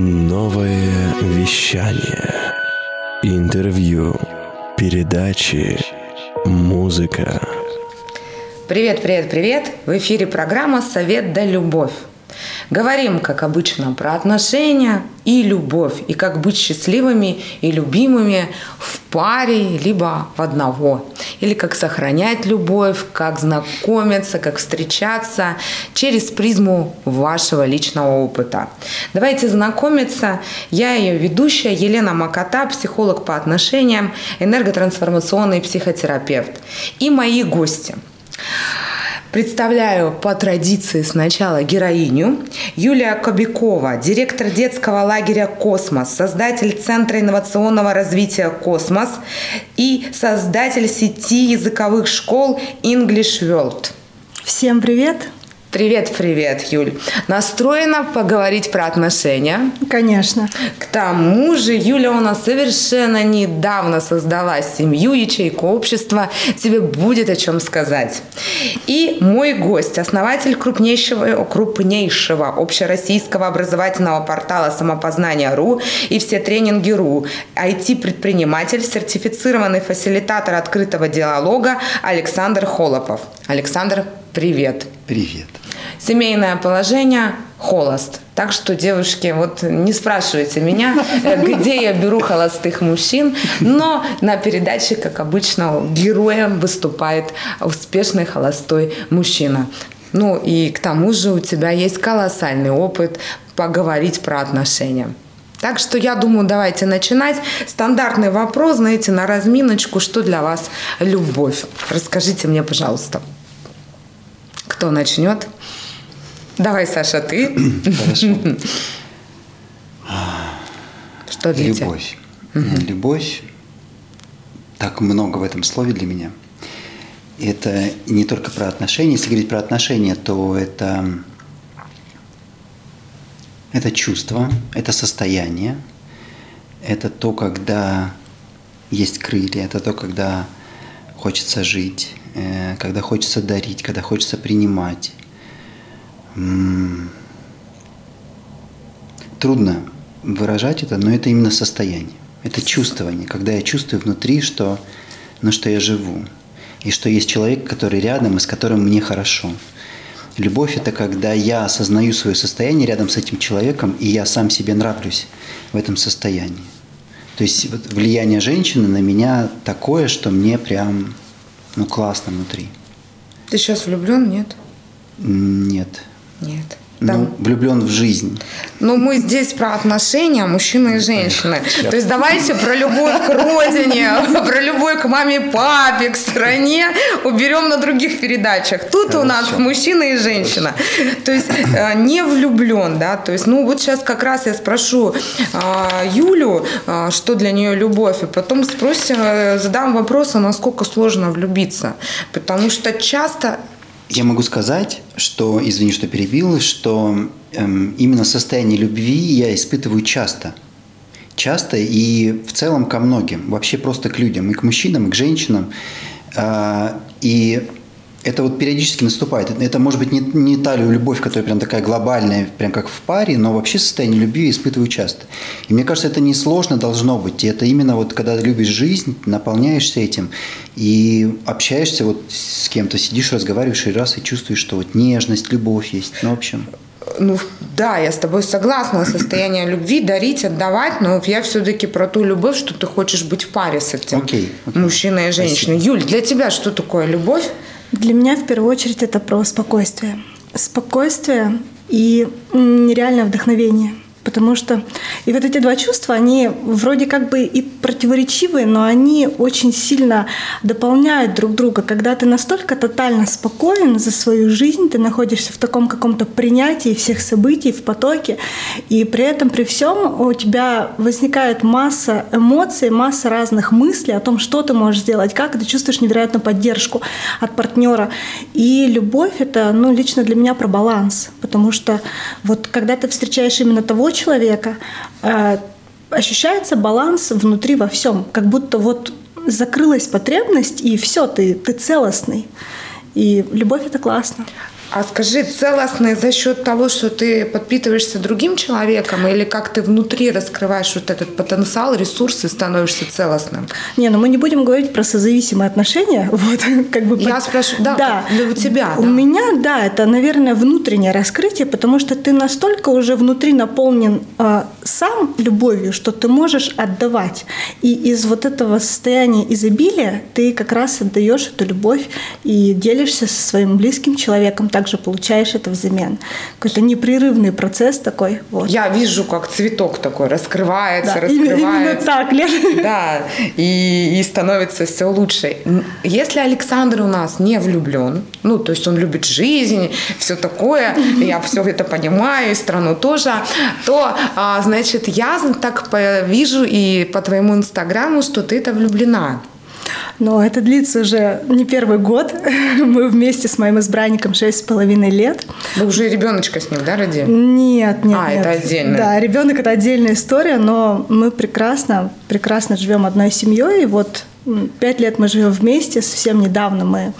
Новое вещание. Интервью. Передачи. Музыка. Привет, привет, привет! В эфире программа «Совет да любовь». Говорим, как обычно, про отношения и любовь, и как быть счастливыми и любимыми в паре, либо в одного. Или как сохранять любовь, как знакомиться, как встречаться через призму вашего личного опыта. Давайте знакомиться. Я ее ведущая Елена Макота, психолог по отношениям, энерготрансформационный психотерапевт. И мои гости – Представляю по традиции сначала героиню Юлия Кобякова, директор детского лагеря «Космос», создатель Центра инновационного развития «Космос» и создатель сети языковых школ English World. Всем привет! Привет, привет, Юль. Настроена поговорить про отношения? Конечно. К тому же Юля у нас совершенно недавно создала семью, ячейку общества. Тебе будет о чем сказать. И мой гость, основатель крупнейшего, крупнейшего общероссийского образовательного портала «Самопознание.ру» и все тренинги.ру, IT-предприниматель, сертифицированный фасилитатор открытого диалога Александр Холопов. Александр, привет. Привет. Семейное положение – холост. Так что, девушки, вот не спрашивайте меня, э, где я беру холостых мужчин, но на передаче, как обычно, героем выступает успешный холостой мужчина. Ну и к тому же у тебя есть колоссальный опыт поговорить про отношения. Так что я думаю, давайте начинать. Стандартный вопрос, знаете, на разминочку, что для вас любовь? Расскажите мне, пожалуйста. Кто начнет? Давай, Саша, ты. Хорошо. Что для тебя? Любовь. Любовь. Так много в этом слове для меня. Это не только про отношения. Если говорить про отношения, то это, это чувство, это состояние, это то, когда есть крылья, это то, когда хочется жить, когда хочется дарить, когда хочется принимать. Трудно выражать это, но это именно состояние. Это чувствование, когда я чувствую внутри, что, ну, что я живу, и что есть человек, который рядом, и с которым мне хорошо. Любовь – это когда я осознаю свое состояние рядом с этим человеком, и я сам себе нравлюсь в этом состоянии. То есть вот влияние женщины на меня такое, что мне прям ну, классно внутри. Ты сейчас влюблен, нет? Нет. Нет. Ну, влюблен в жизнь. Ну, мы здесь про отношения мужчины и женщины. То есть давайте про любовь к родине, про любовь к маме, папе, к стране уберем на других передачах. Тут Хорошо. у нас мужчина и женщина. То есть э, не влюблен, да. То есть, ну, вот сейчас как раз я спрошу а, Юлю, а, что для нее любовь, и потом спросим, э, задам вопрос, а насколько сложно влюбиться. Потому что часто я могу сказать, что, извини, что перебил, что эм, именно состояние любви я испытываю часто. Часто и в целом ко многим, вообще просто к людям, и к мужчинам, и к женщинам. Э, и это вот периодически наступает. Это может быть не, не та любовь, которая прям такая глобальная, прям как в паре, но вообще состояние любви я испытываю часто. И мне кажется, это несложно должно быть. И это именно вот когда любишь жизнь, наполняешься этим и общаешься вот с кем-то, сидишь, разговариваешь и раз и чувствуешь, что вот нежность, любовь есть. Ну, в общем ну, да, я с тобой согласна, состояние любви, дарить, отдавать, но я все-таки про ту любовь, что ты хочешь быть в паре с этим okay, okay. мужчиной и женщиной. Спасибо. Юль, для тебя что такое любовь? Для меня в первую очередь это про спокойствие. Спокойствие и нереальное вдохновение – Потому что и вот эти два чувства, они вроде как бы и противоречивые, но они очень сильно дополняют друг друга. Когда ты настолько тотально спокоен за свою жизнь, ты находишься в таком каком-то принятии всех событий в потоке, и при этом при всем у тебя возникает масса эмоций, масса разных мыслей о том, что ты можешь сделать, как ты чувствуешь невероятную поддержку от партнера. И любовь — это, ну, лично для меня про баланс, потому что вот когда ты встречаешь именно того человека э, ощущается баланс внутри во всем, как будто вот закрылась потребность, и все, ты, ты целостный. И любовь это классно. А скажи, целостный за счет того, что ты подпитываешься другим человеком, или как ты внутри раскрываешь вот этот потенциал, ресурсы, становишься целостным? Не, ну мы не будем говорить про созависимые отношения. Вот, как бы Я под... спрашиваю, да, да. у тебя? У да. меня, да, это, наверное, внутреннее раскрытие, потому что ты настолько уже внутри наполнен э, сам любовью, что ты можешь отдавать. И из вот этого состояния изобилия ты как раз отдаешь эту любовь и делишься со своим близким человеком также получаешь это взамен. Какой-то непрерывный процесс такой. Вот. Я вижу, как цветок такой раскрывается, да, раскрывается. Именно так, Лена. Да, и, и становится все лучше. Если Александр у нас не влюблен, ну, то есть он любит жизнь, все такое, я все это понимаю, и страну тоже, то, а, значит, я так вижу и по твоему инстаграму, что ты это влюблена. Но это длится уже не первый год. Мы вместе с моим избранником шесть с половиной лет. Вы уже ребеночка с ним, да, родили? Нет, нет. А, нет. это отдельно. Да, ребенок это отдельная история, но мы прекрасно, прекрасно живем одной семьей. И вот Пять лет мы живем вместе, совсем недавно мы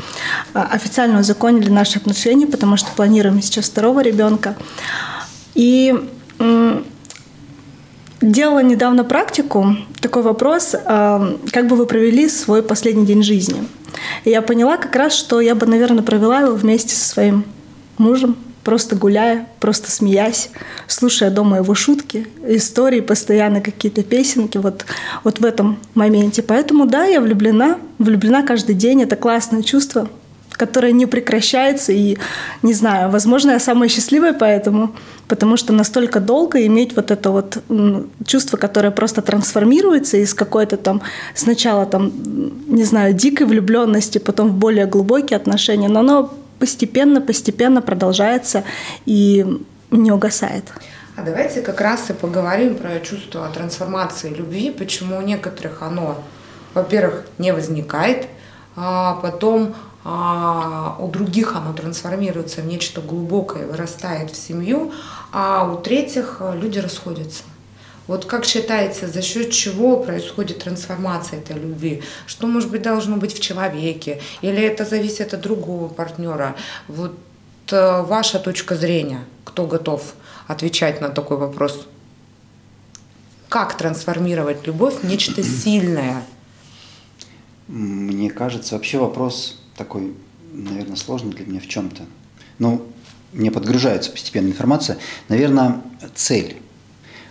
а, официально узаконили наши отношения, потому что планируем сейчас второго ребенка. И Делала недавно практику, такой вопрос, а, как бы вы провели свой последний день жизни. И я поняла как раз, что я бы, наверное, провела его вместе со своим мужем, просто гуляя, просто смеясь, слушая дома его шутки, истории, постоянно какие-то песенки, вот, вот в этом моменте. Поэтому да, я влюблена, влюблена каждый день, это классное чувство, которая не прекращается. И, не знаю, возможно, я самая счастливая поэтому, потому что настолько долго иметь вот это вот чувство, которое просто трансформируется из какой-то там сначала там, не знаю, дикой влюбленности, потом в более глубокие отношения, но оно постепенно, постепенно продолжается и не угасает. А давайте как раз и поговорим про чувство трансформации любви, почему у некоторых оно, во-первых, не возникает, а потом а у других оно трансформируется в нечто глубокое, вырастает в семью, а у третьих э, люди расходятся. Вот как считаете, за счет чего происходит трансформация этой любви? Что, может быть, должно быть в человеке? Или это зависит от другого партнера? Вот э, ваша точка зрения, кто готов отвечать на такой вопрос? Как трансформировать любовь в нечто сильное? Мне кажется, вообще вопрос такой, наверное, сложный для меня в чем-то. Ну, мне подгружается постепенно информация. Наверное, цель.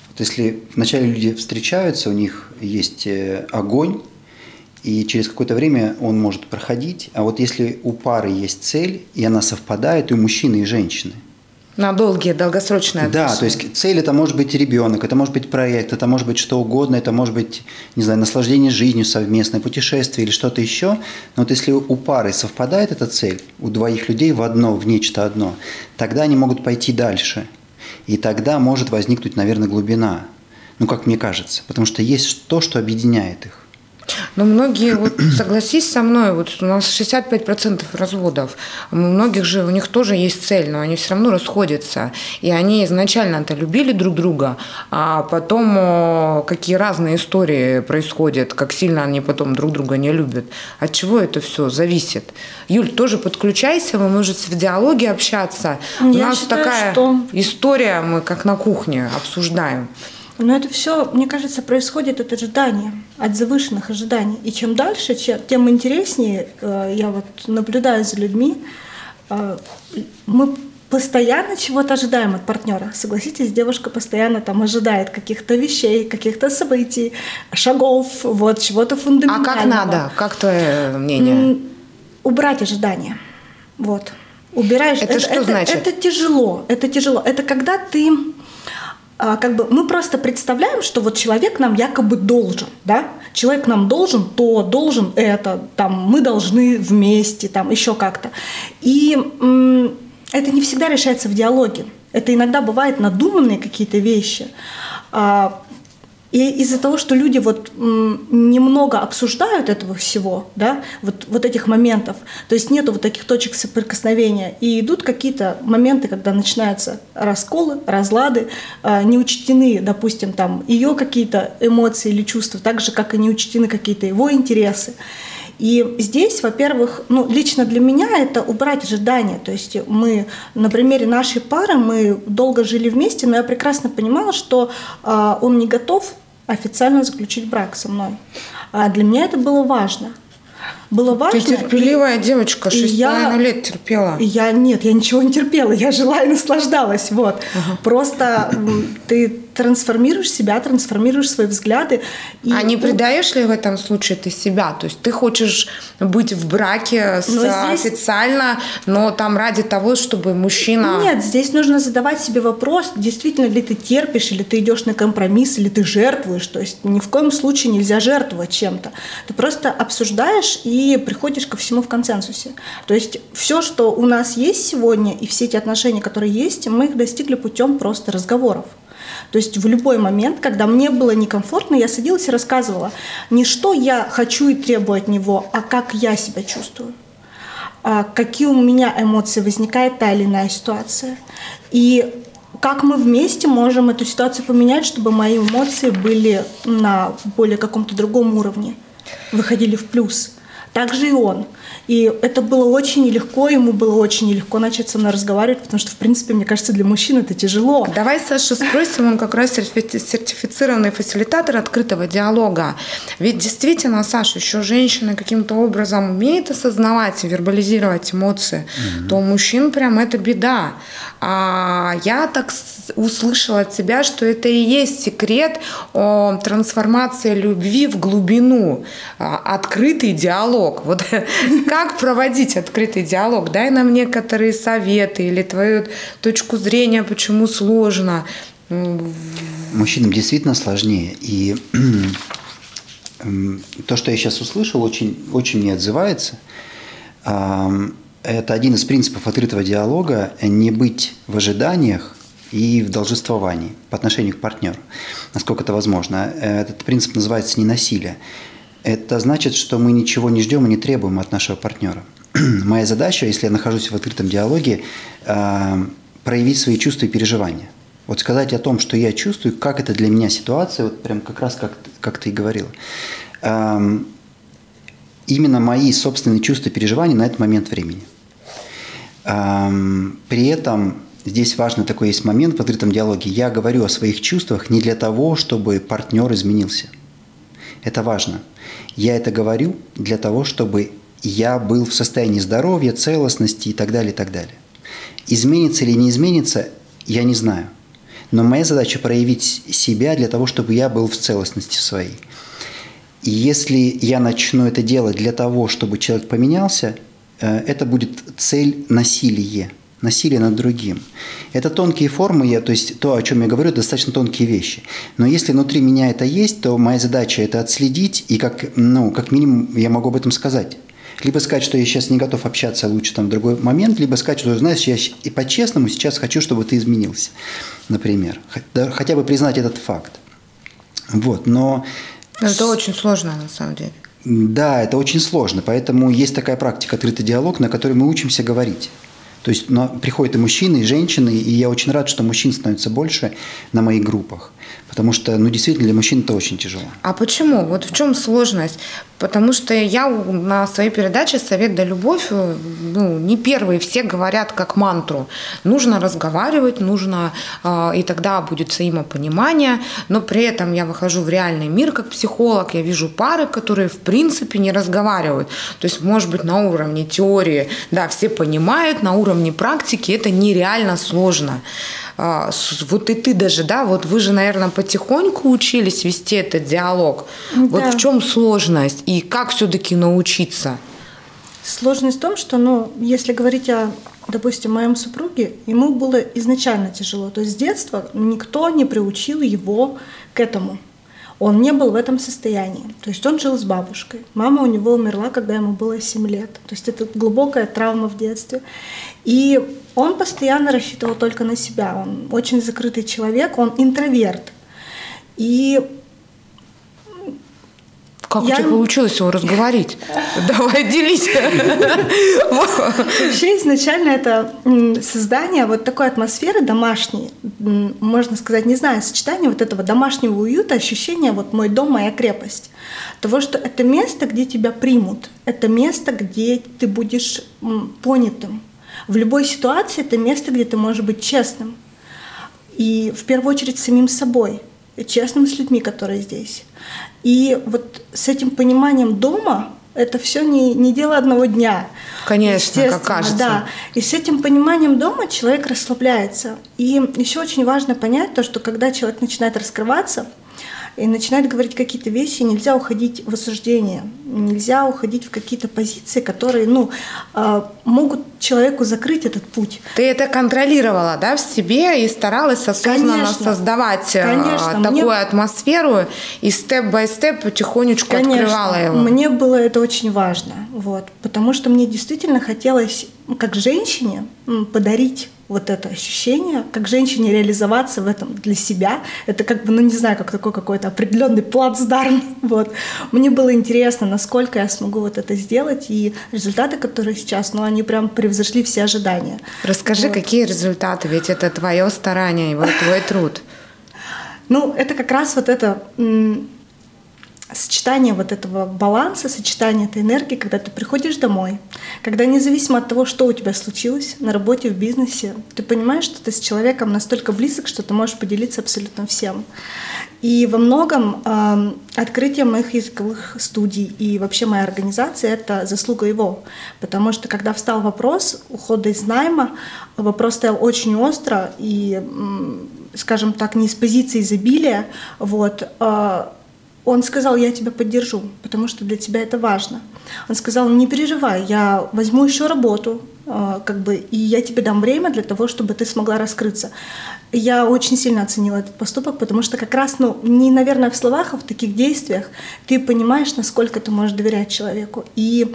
Вот если вначале люди встречаются, у них есть э, огонь, и через какое-то время он может проходить. А вот если у пары есть цель, и она совпадает и у мужчины, и женщины – на долгие, долгосрочные отношения. Да, то есть цель это может быть ребенок, это может быть проект, это может быть что угодно, это может быть, не знаю, наслаждение жизнью совместное, путешествие или что-то еще. Но вот если у пары совпадает эта цель, у двоих людей в одно, в нечто одно, тогда они могут пойти дальше. И тогда может возникнуть, наверное, глубина. Ну, как мне кажется. Потому что есть то, что объединяет их. Но многие, вот согласись со мной, вот у нас 65% разводов. У многих же, у них тоже есть цель, но они все равно расходятся. И они изначально-то любили друг друга, а потом какие разные истории происходят, как сильно они потом друг друга не любят. От чего это все зависит? Юль, тоже подключайся, вы можете в диалоге общаться. Я у нас считаю, такая что... история, мы как на кухне обсуждаем. Но это все, мне кажется, происходит от ожидания, от завышенных ожиданий. И чем дальше, тем интереснее э, я вот наблюдаю за людьми. Э, мы постоянно чего-то ожидаем от партнера. Согласитесь, девушка постоянно там ожидает каких-то вещей, каких-то событий, шагов, вот чего-то фундаментального. А как надо? Как твое мнение? Убрать ожидания. Вот. Убираешь. Это, это что это, значит? Это тяжело. Это тяжело. Это когда ты как бы мы просто представляем, что вот человек нам якобы должен, да, человек нам должен то, должен это, там, мы должны вместе, там, еще как-то. И это не всегда решается в диалоге. Это иногда бывает надуманные какие-то вещи. А, и из-за того, что люди вот немного обсуждают этого всего, да, вот, вот этих моментов, то есть нету вот таких точек соприкосновения, и идут какие-то моменты, когда начинаются расколы, разлады, а, не учтены, допустим, там ее какие-то эмоции или чувства, так же, как и не учтены какие-то его интересы. И здесь, во-первых, ну, лично для меня это убрать ожидания. То есть мы на примере нашей пары, мы долго жили вместе, но я прекрасно понимала, что э, он не готов официально заключить брак со мной. А для меня это было важно – было важно. Ты терпеливая и, девочка, шесть я, лет терпела. Я нет, я ничего не терпела, я жила и наслаждалась, вот. Ага. Просто ты трансформируешь себя, трансформируешь свои взгляды. И, а не предаешь ли в этом случае ты себя? То есть ты хочешь быть в браке с, но здесь... официально, но там ради того, чтобы мужчина... Нет, здесь нужно задавать себе вопрос, действительно ли ты терпишь, или ты идешь на компромисс, или ты жертвуешь. То есть ни в коем случае нельзя жертвовать чем-то. Ты просто обсуждаешь и приходишь ко всему в консенсусе. То есть все, что у нас есть сегодня, и все эти отношения, которые есть, мы их достигли путем просто разговоров. То есть в любой момент, когда мне было некомфортно, я садилась и рассказывала не что я хочу и требую от него, а как я себя чувствую а какие у меня эмоции возникает та или иная ситуация. И как мы вместе можем эту ситуацию поменять, чтобы мои эмоции были на более каком-то другом уровне, выходили в плюс. Также и он. И это было очень нелегко, ему было очень нелегко начать со мной разговаривать, потому что, в принципе, мне кажется, для мужчин это тяжело. Давай Саша спросим, он как раз сертифицированный фасилитатор открытого диалога. Ведь действительно, Саша, еще женщина каким-то образом умеет осознавать и вербализировать эмоции, угу. то у мужчин прям это беда. А я так услышала от тебя, что это и есть секрет о трансформации любви в глубину, а, открытый диалог. Вот как проводить открытый диалог? Дай нам некоторые советы или твою точку зрения, почему сложно. Мужчинам действительно сложнее. И то, что я сейчас услышал, очень, очень мне отзывается. Это один из принципов открытого диалога – не быть в ожиданиях и в должествовании по отношению к партнеру, насколько это возможно. Этот принцип называется ненасилие. Это значит, что мы ничего не ждем и не требуем от нашего партнера. Моя задача, если я нахожусь в открытом диалоге, э, проявить свои чувства и переживания. Вот сказать о том, что я чувствую, как это для меня ситуация, вот прям как раз как, как ты и говорила. Эм, именно мои собственные чувства и переживания на этот момент времени. Эм, при этом здесь важный такой есть момент в открытом диалоге. Я говорю о своих чувствах не для того, чтобы партнер изменился. Это важно. Я это говорю для того, чтобы я был в состоянии здоровья, целостности и так далее, и так далее. Изменится или не изменится, я не знаю. Но моя задача проявить себя для того, чтобы я был в целостности своей. И если я начну это делать для того, чтобы человек поменялся, э, это будет цель насилия насилие над другим. Это тонкие формы, я, то есть то, о чем я говорю, достаточно тонкие вещи. Но если внутри меня это есть, то моя задача это отследить, и как, ну, как минимум я могу об этом сказать. Либо сказать, что я сейчас не готов общаться, лучше там в другой момент, либо сказать, что, знаешь, я и по-честному сейчас хочу, чтобы ты изменился, например. Хотя бы признать этот факт. Вот, но... Это очень сложно, на самом деле. Да, это очень сложно, поэтому есть такая практика «Открытый диалог», на которой мы учимся говорить. То есть но приходят и мужчины, и женщины, и я очень рад, что мужчин становится больше на моих группах. Потому что, ну, действительно, для мужчин это очень тяжело. А почему? Вот в чем сложность? Потому что я на своей передаче «Совет да любовь» ну, не первые, все говорят как мантру. Нужно разговаривать, нужно, э, и тогда будет взаимопонимание, но при этом я выхожу в реальный мир как психолог, я вижу пары, которые в принципе не разговаривают. То есть, может быть, на уровне теории, да, все понимают, на уровне практики это нереально сложно. А, вот и ты даже, да, вот вы же, наверное, потихоньку учились вести этот диалог. Да. Вот в чем сложность и как все-таки научиться? Сложность в том, что, ну, если говорить о, допустим, моем супруге, ему было изначально тяжело. То есть с детства никто не приучил его к этому. Он не был в этом состоянии. То есть он жил с бабушкой. Мама у него умерла, когда ему было 7 лет. То есть это глубокая травма в детстве. И он постоянно рассчитывал только на себя. Он очень закрытый человек, он интроверт. И Как Я- у тебя получилось его разговорить? Давай, делись. Вообще изначально это создание вот такой атмосферы домашней, можно сказать, не знаю, сочетание вот этого домашнего уюта, ощущения вот мой дом, моя крепость. Того, что это место, где тебя примут, это место, где ты будешь понятым. В любой ситуации это место, где ты можешь быть честным. И в первую очередь с самим собой, честным с людьми, которые здесь. И вот с этим пониманием дома это все не, не дело одного дня. Конечно, как кажется. Да. И с этим пониманием дома человек расслабляется. И еще очень важно понять то, что когда человек начинает раскрываться и начинает говорить какие-то вещи, нельзя уходить в осуждение, нельзя уходить в какие-то позиции, которые ну, а, могут человеку закрыть этот путь. Ты это контролировала, да, в себе и старалась осознанно Конечно. создавать э, Конечно, такую мне- атмосферу и степ-бай-степ потихонечку открывала его. Мне было это очень важно, вот, потому что мне действительно хотелось, как женщине, подарить вот это ощущение, как женщине реализоваться в этом для себя. Это как бы, ну не знаю, как такой какой-то определенный плацдарм. Вот. Мне было интересно, насколько я смогу вот это сделать, и результаты, которые сейчас, ну они прям превзошли все ожидания. Расскажи, Вот. какие результаты, ведь это твое старание, вот твой труд. Ну, это как раз вот это сочетание вот этого баланса, сочетание этой энергии, когда ты приходишь домой, когда независимо от того, что у тебя случилось на работе, в бизнесе, ты понимаешь, что ты с человеком настолько близок, что ты можешь поделиться абсолютно всем. И во многом эм, открытие моих языковых студий и вообще моя организация — это заслуга его. Потому что когда встал вопрос ухода из найма, вопрос стоял очень остро и, скажем так, не из позиции изобилия. Вот, э, он сказал, я тебя поддержу, потому что для тебя это важно. Он сказал, не переживай, я возьму еще работу, э, как бы, и я тебе дам время для того, чтобы ты смогла раскрыться. Я очень сильно оценила этот поступок, потому что как раз, ну, не, наверное, в словах, а в таких действиях ты понимаешь, насколько ты можешь доверять человеку. И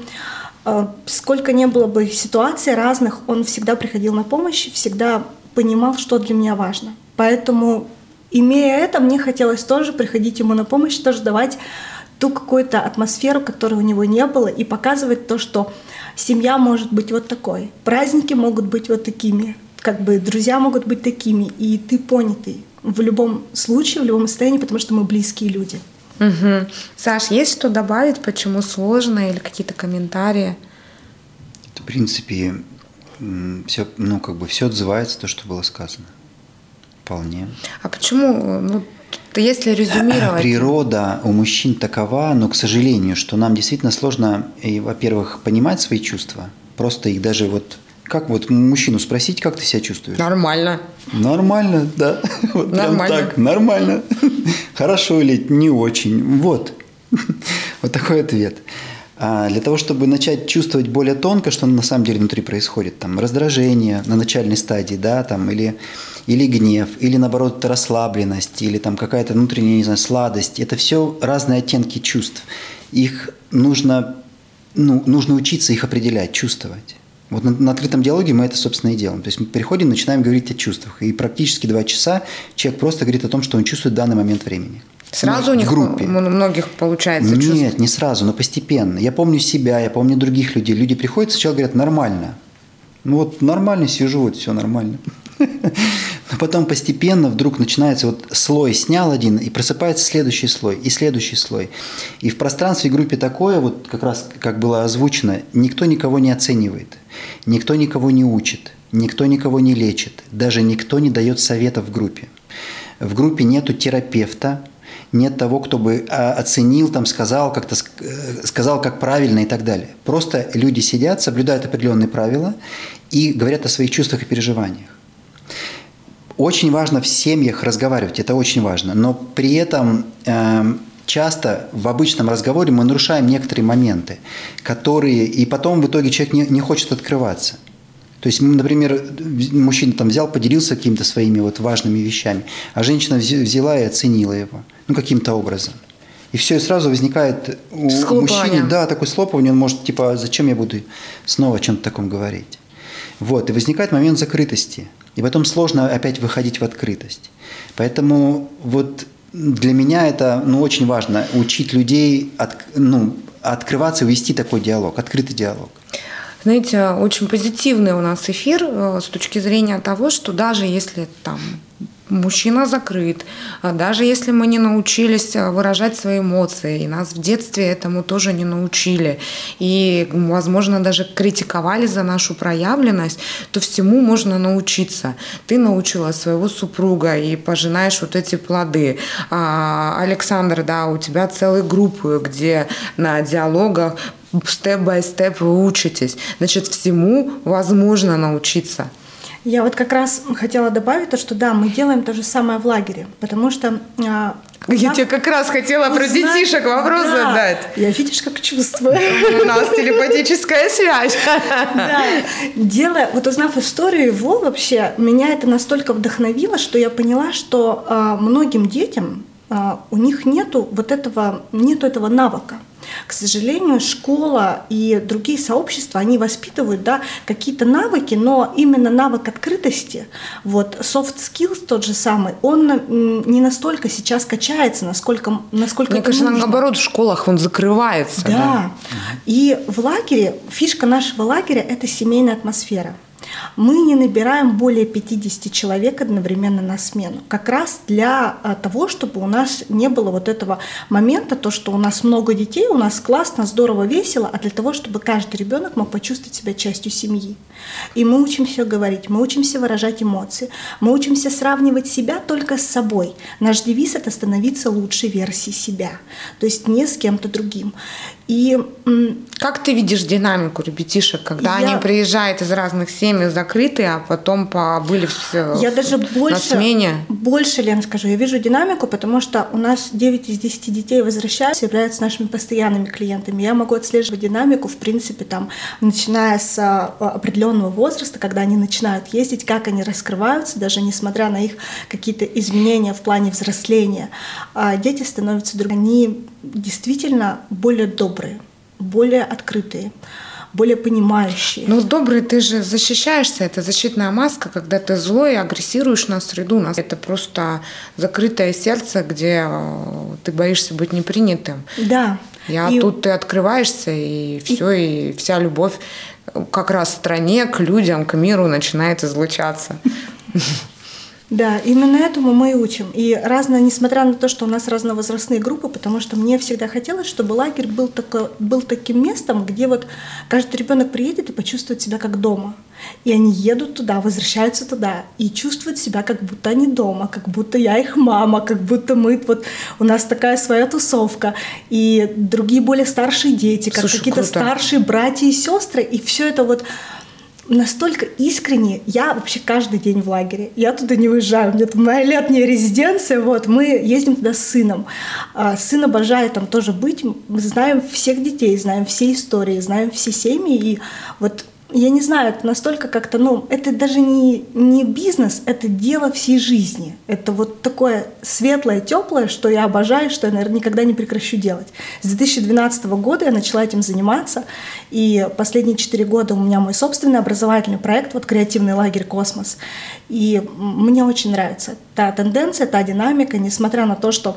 э, сколько не было бы ситуаций разных, он всегда приходил на помощь, всегда понимал, что для меня важно. Поэтому Имея это, мне хотелось тоже приходить ему на помощь, тоже давать ту какую-то атмосферу, которой у него не было, и показывать то, что семья может быть вот такой, праздники могут быть вот такими, как бы друзья могут быть такими, и ты понятый в любом случае, в любом состоянии, потому что мы близкие люди. Мгм. Саш, есть что добавить, почему сложно, или какие-то комментарии? В принципе, все, ну, как бы все отзывается то, что было сказано. Вполне. А почему, ну, если резюмировать? Природа у мужчин такова, но, к сожалению, что нам действительно сложно, и, во-первых, понимать свои чувства, просто их даже вот как вот мужчину спросить, как ты себя чувствуешь? Нормально. Нормально, да. Вот Нормально. так, нормально. Хорошо или не очень. Вот. Вот такой ответ. А для того, чтобы начать чувствовать более тонко, что на самом деле внутри происходит, там раздражение на начальной стадии, да, там или или гнев, или наоборот расслабленность, или там какая-то внутренняя, не знаю, сладость. Это все разные оттенки чувств. Их нужно, ну, нужно учиться их определять, чувствовать. Вот на, на открытом диалоге мы это, собственно, и делаем. То есть мы приходим, начинаем говорить о чувствах. И практически два часа человек просто говорит о том, что он чувствует в данный момент времени. Сразу Ну, у них группе. у многих получается Нет, чувство. не сразу, но постепенно. Я помню себя, я помню других людей. Люди приходят, сначала говорят нормально. Ну вот нормально сижу, вот все нормально. Но потом постепенно вдруг начинается вот слой снял один, и просыпается следующий слой, и следующий слой. И в пространстве группе такое, вот как раз как было озвучено, никто никого не оценивает, никто никого не учит, никто никого не лечит, даже никто не дает советов в группе. В группе нету терапевта, нет того, кто бы а, оценил, там, сказал, как-то э, сказал, как правильно и так далее. Просто люди сидят, соблюдают определенные правила и говорят о своих чувствах и переживаниях. Очень важно в семьях разговаривать, это очень важно, но при этом эм, часто в обычном разговоре мы нарушаем некоторые моменты, которые, и потом в итоге человек не, не хочет открываться. То есть, например, мужчина там взял, поделился какими-то своими вот важными вещами, а женщина взяла и оценила его, ну, каким-то образом. И все, и сразу возникает у Схлопывание. мужчины, да, такое слопывание, он может, типа, «А зачем я буду снова о чем-то таком говорить? Вот, и возникает момент закрытости. И потом сложно опять выходить в открытость. Поэтому вот для меня это ну, очень важно, учить людей от, ну, открываться, вести такой диалог, открытый диалог. Знаете, очень позитивный у нас эфир э, с точки зрения того, что даже если там мужчина закрыт, а даже если мы не научились э, выражать свои эмоции, и нас в детстве этому тоже не научили, и, возможно, даже критиковали за нашу проявленность, то всему можно научиться. Ты научила своего супруга и пожинаешь вот эти плоды. А, Александр, да, у тебя целые группы, где на диалогах степ-бай-степ вы учитесь. Значит, всему возможно научиться. Я вот как раз хотела добавить то, что да, мы делаем то же самое в лагере, потому что а, я тебе как раз хотела узнать... про детишек вопрос да. задать. Я видишь, как чувствую. У нас телепатическая связь. Да. Делая, вот узнав историю его вообще, меня это настолько вдохновило, что я поняла, что а, многим детям а, у них нету вот этого, нету этого навыка. К сожалению, школа и другие сообщества, они воспитывают да, какие-то навыки, но именно навык открытости, вот soft skills тот же самый, он не настолько сейчас качается, насколько, насколько Мне кажется, нужно. наоборот, в школах он закрывается. Да. да. И в лагере, фишка нашего лагеря – это семейная атмосфера мы не набираем более 50 человек одновременно на смену. Как раз для а, того, чтобы у нас не было вот этого момента, то, что у нас много детей, у нас классно, здорово, весело, а для того, чтобы каждый ребенок мог почувствовать себя частью семьи. И мы учимся говорить, мы учимся выражать эмоции, мы учимся сравнивать себя только с собой. Наш девиз – это становиться лучшей версией себя, то есть не с кем-то другим. И как ты видишь динамику ребятишек, когда я... они приезжают из разных семей закрытые, а потом побыли в, я даже больше, на смене? Больше, Лен, скажу, я вижу динамику, потому что у нас 9 из 10 детей возвращаются, являются нашими постоянными клиентами. Я могу отслеживать динамику, в принципе, там, начиная с а, определенного возраста, когда они начинают ездить, как они раскрываются, даже несмотря на их какие-то изменения в плане взросления. А дети становятся другими. Они действительно более добрые, более открытые более понимающие. Ну, добрый, ты же защищаешься. Это защитная маска, когда ты злой и агрессируешь на среду. Это просто закрытое сердце, где э, ты боишься быть непринятым. Да. А и... тут ты открываешься, и все, и... и вся любовь как раз в стране, к людям, к миру начинает излучаться. Да, именно этому мы и учим. И разно, несмотря на то, что у нас разновозрастные группы, потому что мне всегда хотелось, чтобы лагерь был, такой, был таким местом, где вот каждый ребенок приедет и почувствует себя как дома. И они едут туда, возвращаются туда и чувствуют себя, как будто они дома, как будто я их мама, как будто мы вот у нас такая своя тусовка и другие более старшие дети, как какие-то старшие братья и сестры, и все это вот настолько искренне. Я вообще каждый день в лагере. Я туда не уезжаю. У меня там моя летняя резиденция. Вот, мы ездим туда с сыном. А, сын обожает там тоже быть. Мы знаем всех детей, знаем все истории, знаем все семьи. И вот я не знаю, это настолько как-то, ну, это даже не, не бизнес, это дело всей жизни. Это вот такое светлое, теплое, что я обожаю, что я, наверное, никогда не прекращу делать. С 2012 года я начала этим заниматься, и последние четыре года у меня мой собственный образовательный проект, вот креативный лагерь «Космос». И мне очень нравится та тенденция, та динамика, несмотря на то, что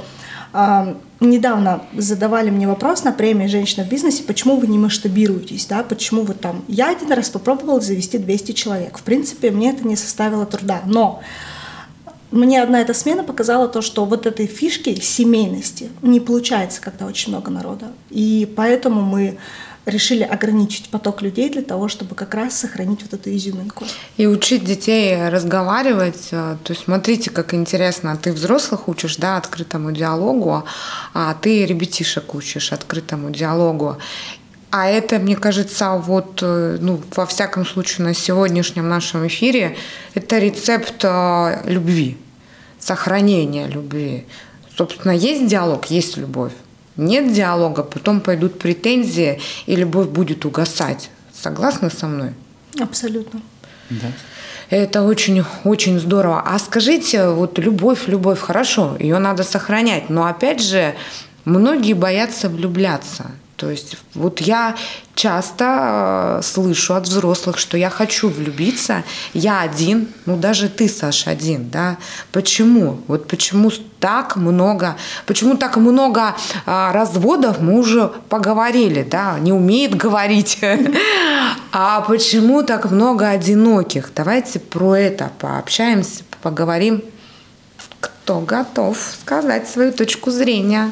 недавно задавали мне вопрос на премии «Женщина в бизнесе», почему вы не масштабируетесь, да, почему вы там... Я один раз попробовала завести 200 человек. В принципе, мне это не составило труда. Но мне одна эта смена показала то, что вот этой фишки семейности не получается, когда очень много народа. И поэтому мы решили ограничить поток людей для того, чтобы как раз сохранить вот эту изюминку. И учить детей разговаривать. Э, то есть смотрите, как интересно. Ты взрослых учишь, да, открытому диалогу, а ты ребятишек учишь открытому диалогу. А это, мне кажется, вот, э, ну, во всяком случае, на сегодняшнем нашем эфире, это рецепт э, любви, сохранения любви. Собственно, есть диалог, есть любовь нет диалога, потом пойдут претензии, и любовь будет угасать. Согласны со мной? Абсолютно. Да. Это очень-очень здорово. А скажите, вот любовь, любовь, хорошо, ее надо сохранять, но опять же, многие боятся влюбляться. То есть вот я часто э, слышу от взрослых, что я хочу влюбиться, я один, ну даже ты, Саша, один, да? Почему? Вот почему так много, почему так много э, разводов, мы уже поговорили, да, не умеет говорить, а почему так много одиноких? Давайте про это пообщаемся, поговорим. Кто готов сказать свою точку зрения?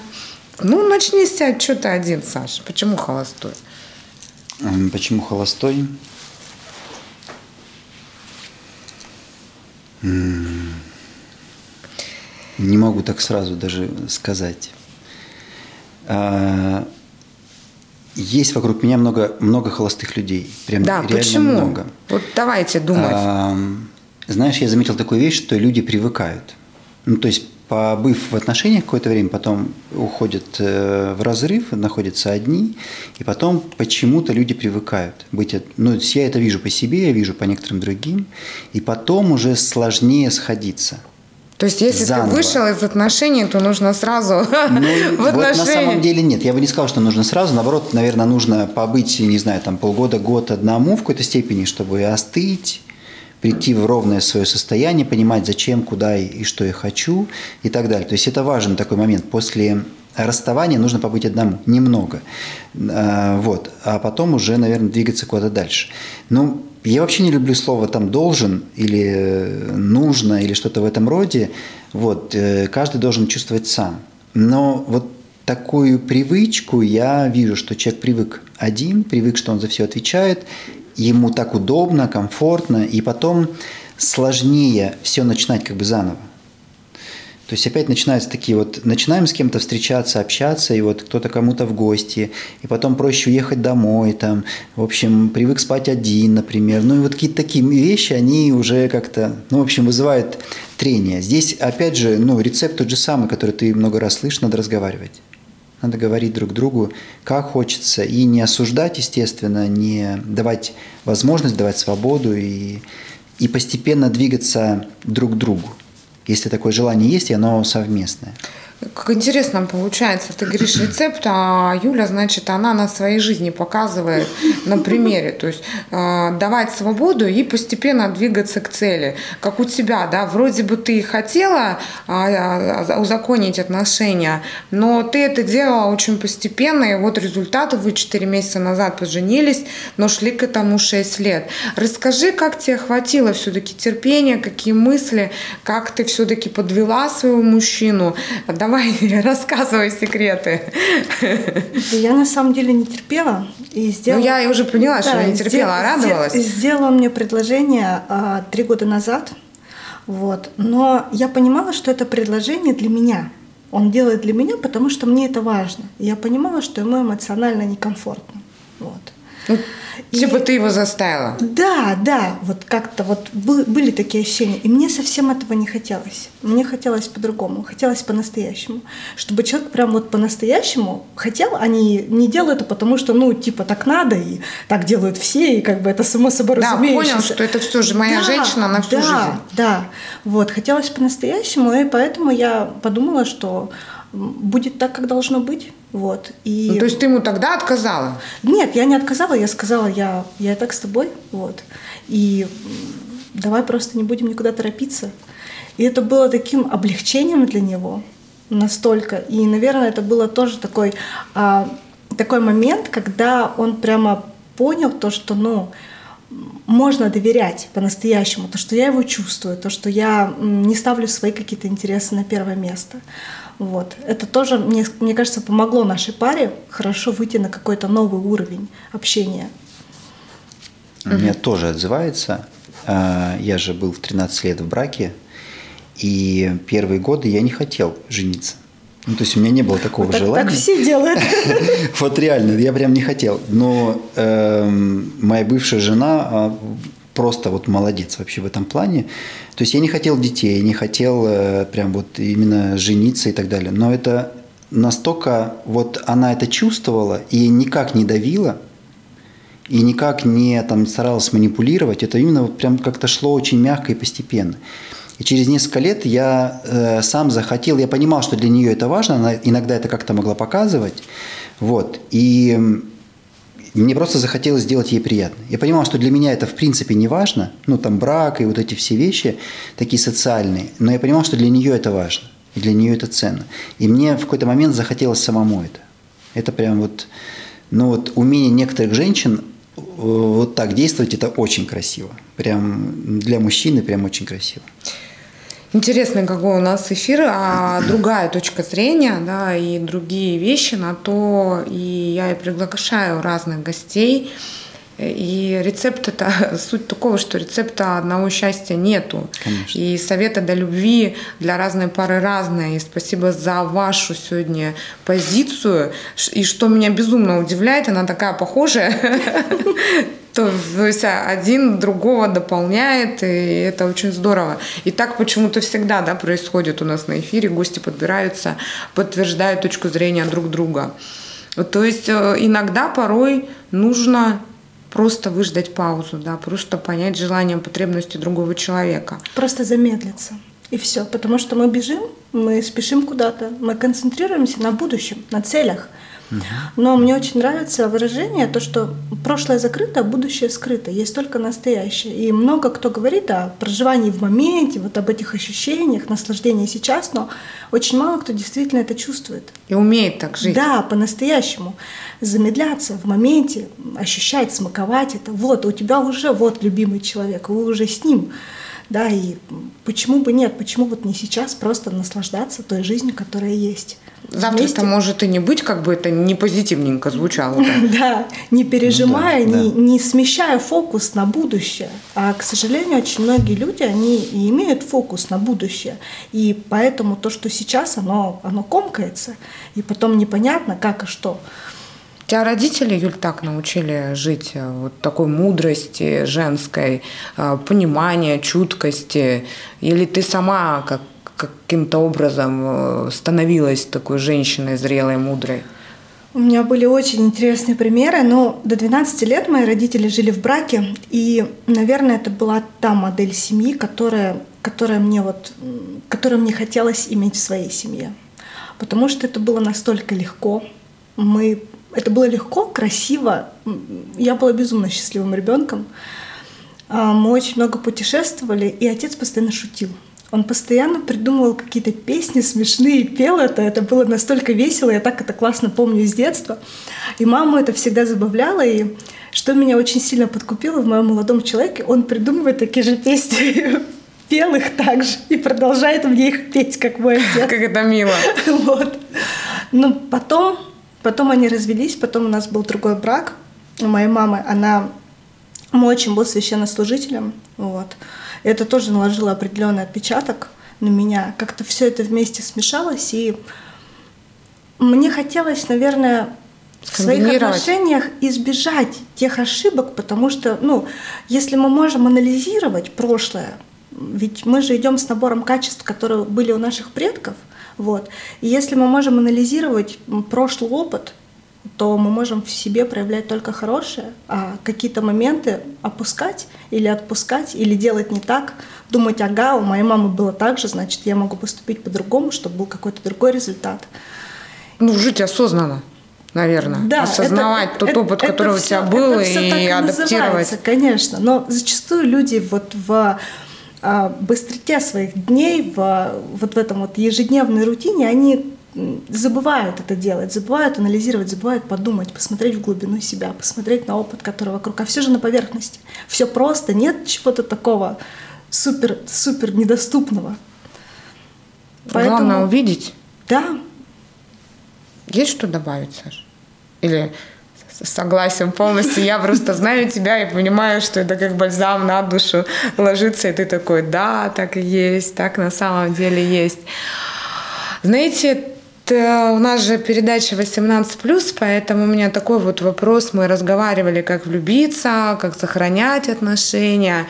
Ну, начни сядь, что ты один, Саша. Почему холостой? Почему холостой? Не могу так сразу даже сказать. А, есть вокруг меня много, много холостых людей. Прям да, реально почему? много. Вот давайте думать. Знаешь, я заметил такую вещь, что люди привыкают. Ну, то есть побыв в отношениях какое-то время, потом уходят э, в разрыв, находятся одни, и потом почему-то люди привыкают быть. Ну, я это вижу по себе, я вижу по некоторым другим, и потом уже сложнее сходиться. То есть, если Заново. ты вышел из отношений, то нужно сразу ну, в отношениях. Вот на самом деле нет. Я бы не сказал, что нужно сразу. Наоборот, наверное, нужно побыть, не знаю, там полгода, год одному в какой-то степени, чтобы остыть, прийти в ровное свое состояние, понимать, зачем, куда и, и что я хочу и так далее. То есть это важный такой момент. После расставания нужно побыть одному, немного. А, вот. А потом уже, наверное, двигаться куда-то дальше. Ну, я вообще не люблю слово там «должен» или э, «нужно» или что-то в этом роде. Вот. Э, каждый должен чувствовать сам. Но вот такую привычку я вижу, что человек привык один, привык, что он за все отвечает, ему так удобно, комфортно, и потом сложнее все начинать как бы заново. То есть опять начинаются такие вот, начинаем с кем-то встречаться, общаться, и вот кто-то кому-то в гости, и потом проще уехать домой, там, в общем, привык спать один, например. Ну и вот какие-то такие вещи, они уже как-то, ну, в общем, вызывают трение. Здесь, опять же, ну, рецепт тот же самый, который ты много раз слышишь, надо разговаривать. Надо говорить друг другу, как хочется, и не осуждать, естественно, не давать возможность, давать свободу и, и постепенно двигаться друг к другу. Если такое желание есть, и оно совместное. Как интересно получается, ты говоришь рецепт, а Юля, значит, она на своей жизни показывает на примере, то есть э, давать свободу и постепенно двигаться к цели. Как у тебя, да, вроде бы ты хотела э, узаконить отношения, но ты это делала очень постепенно, и вот результаты вы 4 месяца назад поженились, но шли к этому 6 лет. Расскажи, как тебе хватило все-таки терпения, какие мысли, как ты все-таки подвела своего мужчину, давай Давай, рассказывай секреты. Я на самом деле не терпела. И сделала... Ну, я уже поняла, да, что не терпела, а радовалась. Сделала мне предложение а, три года назад. Вот. Но я понимала, что это предложение для меня. Он делает для меня, потому что мне это важно. я понимала, что ему эмоционально некомфортно. Вот. Ну, Типа ты его заставила? Да, да, вот как-то вот были такие ощущения. И мне совсем этого не хотелось. Мне хотелось по-другому, хотелось по-настоящему. Чтобы человек прям вот по-настоящему хотел, они а не делают это потому, что, ну, типа, так надо, и так делают все, и как бы это само собой да, разумеется. Да, понял, что это все же моя да, женщина на всю да, жизнь. Да, вот, хотелось по-настоящему, и поэтому я подумала, что будет так, как должно быть. Вот. И... Ну, то есть ты ему тогда отказала? Нет, я не отказала, я сказала, я, я так с тобой. Вот. И давай просто не будем никуда торопиться. И это было таким облегчением для него настолько. И, наверное, это было тоже такой, а, такой момент, когда он прямо понял то, что, ну, можно доверять по-настоящему, то, что я его чувствую, то, что я не ставлю свои какие-то интересы на первое место. Вот. Это тоже, мне, мне кажется, помогло нашей паре хорошо выйти на какой-то новый уровень общения. У меня тоже отзывается. А, я же был в 13 лет в браке, и первые годы я не хотел жениться. Ну, то есть у меня не было такого вот желания. Так все делают. Вот реально, я прям не хотел. Но эм, моя бывшая жена а, просто вот молодец вообще в этом плане. То есть я не хотел детей, не хотел э, прям вот именно жениться и так далее. Но это настолько вот она это чувствовала и никак не давила, и никак не там старалась манипулировать. Это именно вот прям как-то шло очень мягко и постепенно. И через несколько лет я э, сам захотел, я понимал, что для нее это важно, она иногда это как-то могла показывать. Вот. И мне просто захотелось сделать ей приятно. Я понимал, что для меня это в принципе не важно, ну там брак и вот эти все вещи, такие социальные, но я понимал, что для нее это важно, и для нее это ценно. И мне в какой-то момент захотелось самому это. Это прям вот, ну вот умение некоторых женщин э, вот так действовать, это очень красиво. Прям для мужчины прям очень красиво. Интересный какой у нас эфир, а другая точка зрения, да, и другие вещи на то, и я и приглашаю разных гостей, и рецепт это суть такого, что рецепта одного счастья нету. Конечно. И советы до любви для разной пары разные. И спасибо за вашу сегодня позицию. И что меня безумно удивляет, она такая похожая. То, то есть один другого дополняет, и это очень здорово. И так почему-то всегда да, происходит у нас на эфире. Гости подбираются, подтверждают точку зрения друг друга. То есть э, иногда порой нужно просто выждать паузу, да, просто понять желание, потребности другого человека. Просто замедлиться. И все. Потому что мы бежим, мы спешим куда-то, мы концентрируемся на будущем, на целях – но мне очень нравится выражение, то, что прошлое закрыто, а будущее скрыто. Есть только настоящее. И много кто говорит о проживании в моменте, вот об этих ощущениях, наслаждении сейчас, но очень мало кто действительно это чувствует. И умеет так жить. Да, по-настоящему. Замедляться в моменте, ощущать, смаковать это. Вот, у тебя уже вот любимый человек, вы уже с ним. Да, и почему бы нет, почему вот не сейчас просто наслаждаться той жизнью, которая есть. Завтра это может и не быть, как бы это не позитивненько звучало. Да, не пережимая, не, не смещая фокус на будущее. А, к сожалению, очень многие люди, они и имеют фокус на будущее. И поэтому то, что сейчас, оно, оно комкается. И потом непонятно, как и что. Тебя родители, Юль, так научили жить э, вот такой мудрости женской, э, понимания, чуткости? Или ты сама как каким-то образом э, становилась такой женщиной зрелой, мудрой? У меня были очень интересные примеры, но до 12 лет мои родители жили в браке, и, наверное, это была та модель семьи, которая, которая, мне, вот, которую мне хотелось иметь в своей семье. Потому что это было настолько легко. Мы, это было легко, красиво. Я была безумно счастливым ребенком. А, мы очень много путешествовали, и отец постоянно шутил. Он постоянно придумывал какие-то песни смешные, пел это. Это было настолько весело, я так это классно помню из детства. И маму это всегда забавляло. И что меня очень сильно подкупило в моем молодом человеке, он придумывает такие же песни пел их также и продолжает мне их петь, как мой отец. Как это мило. Вот. Но потом, потом они развелись, потом у нас был другой брак. У моей мамы, она, мой отчим был священнослужителем, вот. Это тоже наложило определенный отпечаток на меня. Как-то все это вместе смешалось, и мне хотелось, наверное, в своих отношениях избежать тех ошибок, потому что, ну, если мы можем анализировать прошлое, ведь мы же идем с набором качеств, которые были у наших предков, вот. И если мы можем анализировать прошлый опыт, то мы можем в себе проявлять только хорошее, а какие-то моменты опускать или отпускать, или делать не так, думать, ага, у моей мамы было так же, значит, я могу поступить по-другому, чтобы был какой-то другой результат. Ну, жить осознанно наверное. Да, Осознавать это, тот это, опыт, это который все, у тебя был, и адаптировать. Конечно, но зачастую люди вот в а, быстроте своих дней, в, вот в этом вот ежедневной рутине, они забывают это делать, забывают анализировать, забывают подумать, посмотреть в глубину себя, посмотреть на опыт, который вокруг. А все же на поверхности. Все просто, нет чего-то такого супер, супер недоступного. Поэтому, Главное увидеть. Да. Есть что добавить, Саш? Или согласен полностью. Я просто знаю тебя и понимаю, что это как бальзам на душу ложится, и ты такой, да, так и есть, так на самом деле есть. Знаете, у нас же передача 18+, поэтому у меня такой вот вопрос. Мы разговаривали, как влюбиться, как сохранять отношения.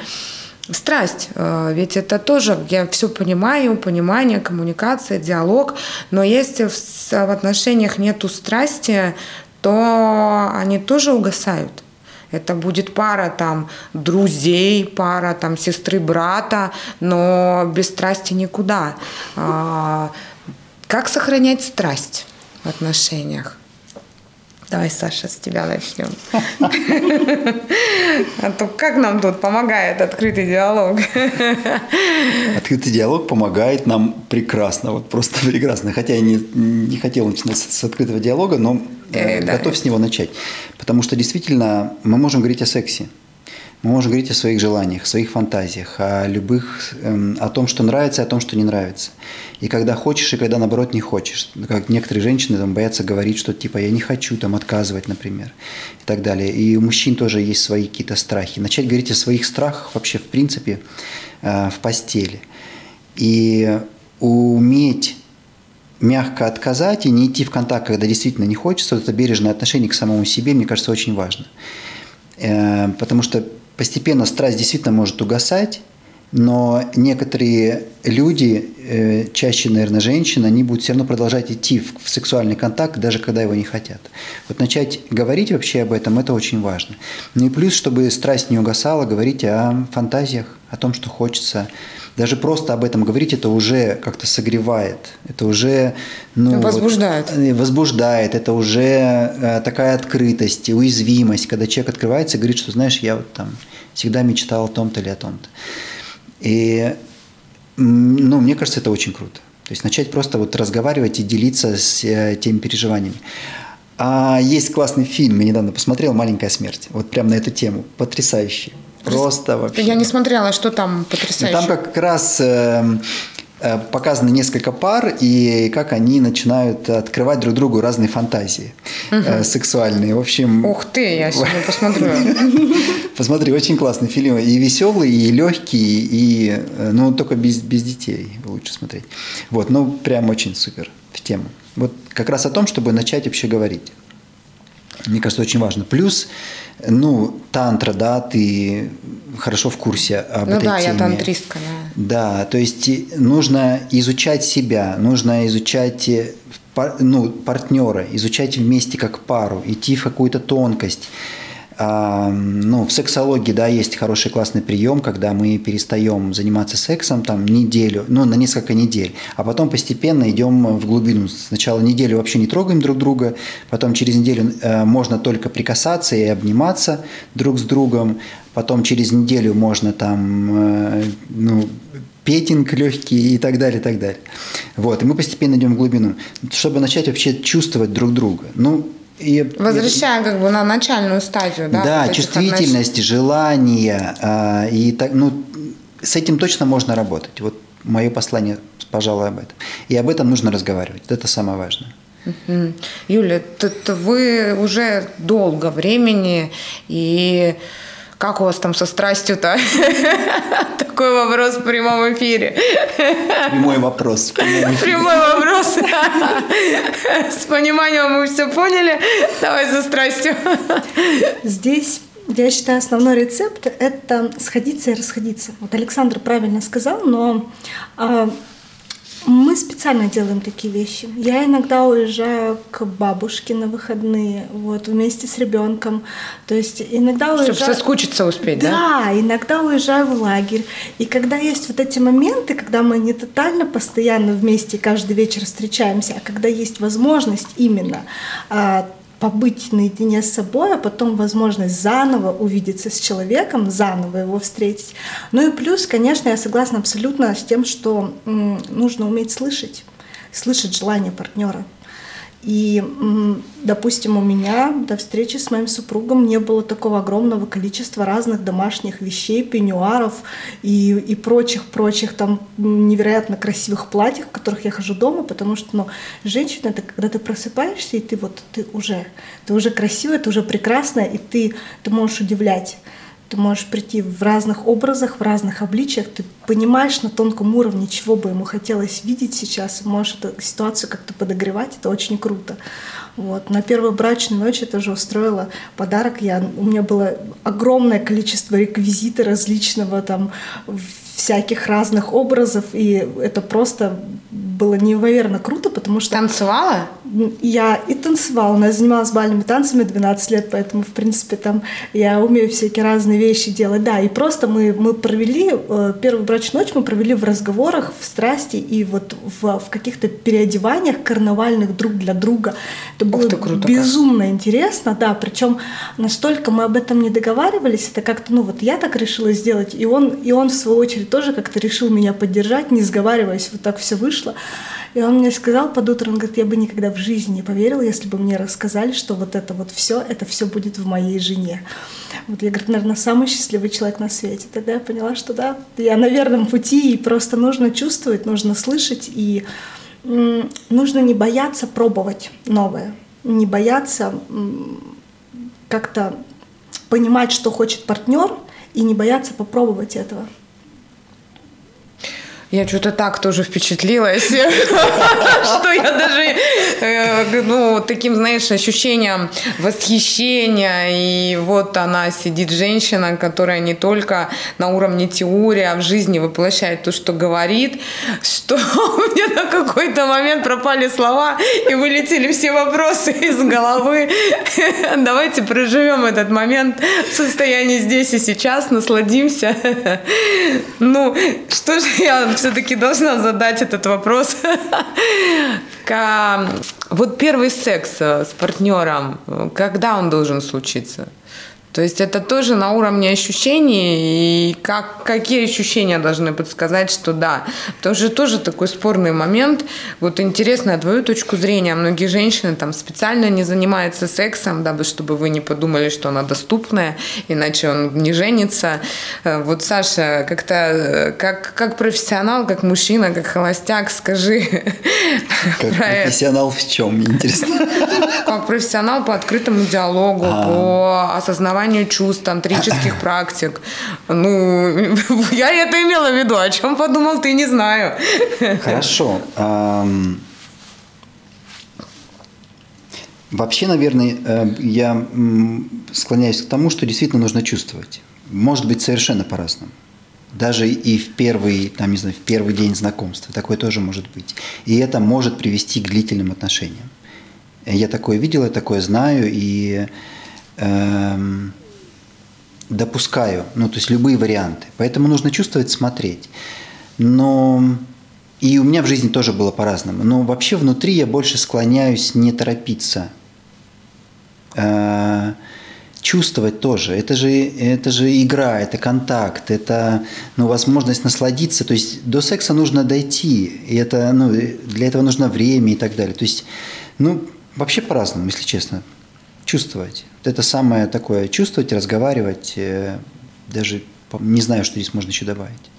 Страсть, э, ведь это тоже, я все понимаю, понимание, коммуникация, диалог, но если в, в отношениях нету страсти, то они тоже угасают. Это будет пара там друзей, пара там сестры, брата, но без страсти никуда. Как сохранять страсть в отношениях? Давай, Саша, с тебя начнем. А то как нам тут помогает открытый диалог? Открытый диалог помогает нам прекрасно, вот просто прекрасно. Хотя я не, не хотел начинать с открытого диалога, но э, э готов да. с него начать. Потому что действительно мы можем говорить о сексе. Мы можем говорить о своих желаниях, своих фантазиях, о любых, эм, о том, что нравится, о том, что не нравится. И когда хочешь, и когда наоборот не хочешь. Как некоторые женщины там, боятся говорить, что типа я не хочу там отказывать, например, и так далее. И у мужчин тоже есть свои какие-то страхи. Начать говорить о своих страхах вообще в принципе э, в постели. И уметь мягко отказать и не идти в контакт, когда действительно не хочется, вот это бережное отношение к самому себе, мне кажется, очень важно. Э, потому что постепенно страсть действительно может угасать, но некоторые люди, э, чаще, наверное, женщины, они будут все равно продолжать идти в, сексуальный контакт, даже когда его не хотят. Вот начать говорить вообще об этом, это очень важно. Ну и плюс, чтобы страсть не угасала, говорить о фантазиях, о том, что хочется. Даже просто об этом говорить, это уже как-то согревает. Это уже... Ну, возбуждает. Вот, э, возбуждает. Это уже э, такая открытость, уязвимость, когда человек открывается и говорит, что, знаешь, я вот там всегда мечтал о том-то или о том-то. И, ну, мне кажется, это очень круто. То есть начать просто вот разговаривать и делиться с э, теми переживаниями. А есть классный фильм, я недавно посмотрел «Маленькая смерть». Вот прям на эту тему. Потрясающий. Просто вообще. Я не смотрела, что там потрясающе. Там как раз э, Э, показаны несколько пар и как они начинают открывать друг другу разные фантазии угу. сексуальные. В общем... Ух ты, я сегодня посмотрю. Посмотри, очень классный фильм. И веселый, и легкий, и... Ну, только без, без детей лучше смотреть. Вот, ну, прям очень супер в тему. Вот как раз о том, чтобы начать вообще говорить. Мне кажется, очень важно. Плюс, ну, тантра, да, ты хорошо в курсе об ну, этой да, теме. я тантристка, да. Да, то есть нужно изучать себя, нужно изучать ну, партнера, изучать вместе как пару, идти в какую-то тонкость ну, в сексологии, да, есть хороший классный прием, когда мы перестаем заниматься сексом там неделю, ну, на несколько недель, а потом постепенно идем в глубину. Сначала неделю вообще не трогаем друг друга, потом через неделю э, можно только прикасаться и обниматься друг с другом, потом через неделю можно там, э, ну, петинг легкий и так далее, и так далее. Вот, и мы постепенно идем в глубину, чтобы начать вообще чувствовать друг друга. Ну, и, Возвращаем как бы на начальную стадию, да? Да, вот чувствительность, желание. Э, и так, ну, с этим точно можно работать. Вот мое послание, пожалуй, об этом. И об этом нужно разговаривать. Это самое важное. Угу. Юля, тут вы уже долго времени и как у вас там со страстью-то? Такой вопрос в прямом эфире. Прямой вопрос. Прямой вопрос. С пониманием мы все поняли. Давай со страстью. Здесь я считаю, основной рецепт – это сходиться и расходиться. Вот Александр правильно сказал, но а, мы специально делаем такие вещи. Я иногда уезжаю к бабушке на выходные, вот, вместе с ребенком. То есть иногда Чтобы уезжаю... Чтобы соскучиться успеть, да? Да, иногда уезжаю в лагерь. И когда есть вот эти моменты, когда мы не тотально постоянно вместе каждый вечер встречаемся, а когда есть возможность именно а, побыть наедине с собой, а потом возможность заново увидеться с человеком, заново его встретить. Ну и плюс, конечно, я согласна абсолютно с тем, что нужно уметь слышать, слышать желание партнера. И, допустим, у меня до встречи с моим супругом не было такого огромного количества разных домашних вещей, пеньюаров и, и прочих-прочих там невероятно красивых платьев, в которых я хожу дома, потому что ну, женщина — это когда ты просыпаешься, и ты вот, ты уже, ты уже красивая, ты уже прекрасная, и ты, ты можешь удивлять. Ты можешь прийти в разных образах, в разных обличиях. Ты понимаешь на тонком уровне, чего бы ему хотелось видеть сейчас. Можешь эту ситуацию как-то подогревать. Это очень круто. Вот. На первую брачную ночь я тоже устроила подарок. Я, у меня было огромное количество реквизита различного, там, всяких разных образов. И это просто было неимоверно круто, потому что... Танцевала? Я и танцевала, она занималась бальными танцами 12 лет, поэтому, в принципе, там я умею всякие разные вещи делать. Да, и просто мы, мы провели, э, первую брачную ночь мы провели в разговорах, в страсти и вот в, в каких-то переодеваниях карнавальных друг для друга. Это было ты, круто безумно как. интересно, да, причем настолько мы об этом не договаривались, это как-то, ну вот я так решила сделать, и он, и он в свою очередь тоже как-то решил меня поддержать, не сговариваясь, вот так все вышло. И он мне сказал под утро, он говорит, я бы никогда в жизни не поверил, если бы мне рассказали, что вот это вот все, это все будет в моей жене. Вот я, говорю, наверное, самый счастливый человек на свете. Тогда я поняла, что да, я на верном пути, и просто нужно чувствовать, нужно слышать, и нужно не бояться пробовать новое, не бояться как-то понимать, что хочет партнер, и не бояться попробовать этого. Я что-то так тоже впечатлилась, что я даже, э, ну, таким, знаешь, ощущением восхищения. И вот она сидит, женщина, которая не только на уровне теории, а в жизни воплощает то, что говорит, что у меня на какой-то момент пропали слова и вылетели все вопросы из головы. Давайте проживем этот момент в состоянии здесь и сейчас, насладимся. Ну, что же я все-таки должна задать этот вопрос. Вот первый секс э, с партнером, когда он должен случиться? То есть это тоже на уровне ощущений, и как, какие ощущения должны подсказать, что да. Потому что тоже такой спорный момент. Вот интересно, твою точку зрения, многие женщины там специально не занимаются сексом, дабы чтобы вы не подумали, что она доступная, иначе он не женится. Э, вот, Саша, как-то э, как, как профессионал, как мужчина, как холостяк, скажи. Как профессионал это. в чем, интересно. Как профессионал по открытому диалогу, а. по осознаванию формированию чувств, тантрических практик. Ну, я это имела в виду. О чем подумал, ты не знаю. Хорошо. Вообще, наверное, э, я склоняюсь к тому, что действительно нужно чувствовать. Может быть, совершенно по-разному. Даже и в первый, там, не знаю, в первый день знакомства. Такое тоже может быть. И это может привести к длительным отношениям. Я такое видел, я такое знаю, и эм, допускаю, ну, то есть любые варианты. Поэтому нужно чувствовать, смотреть. Но и у меня в жизни тоже было по-разному. Но вообще внутри я больше склоняюсь не торопиться. Э, чувствовать тоже. Это же, это же игра, это контакт, это ну, возможность насладиться. То есть до секса нужно дойти. И это, ну, для этого нужно время и так далее. То есть, ну, вообще по-разному, если честно чувствовать. Это самое такое, чувствовать, разговаривать, э, даже не знаю, что здесь можно еще добавить.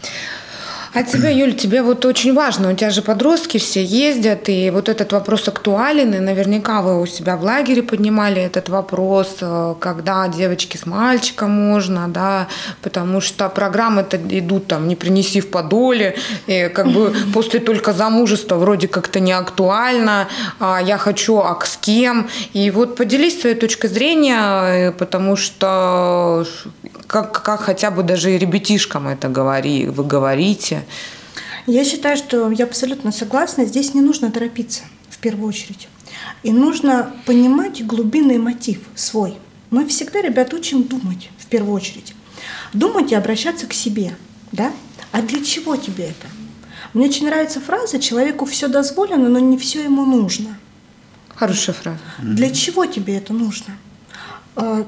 А тебе, Юль, тебе вот очень важно, у тебя же подростки все ездят, и вот этот вопрос актуален, и наверняка вы у себя в лагере поднимали этот вопрос, э, когда девочки с мальчиком можно, да, потому что программы-то идут там «не принеси в подоле», и как бы после только замужества вроде как-то не актуально, а я хочу, а с кем? И вот поделись своей точкой зрения, э, потому что как, как хотя бы даже и ребятишкам это говори, вы говорите. Я считаю, что я абсолютно согласна. Здесь не нужно торопиться в первую очередь. И нужно понимать глубинный мотив свой. Мы всегда, ребят, учим думать в первую очередь. Думать и обращаться к себе. Да? А для чего тебе это? Мне очень нравится фраза «человеку все дозволено, но не все ему нужно». Хорошая фраза. Для чего тебе это нужно? А,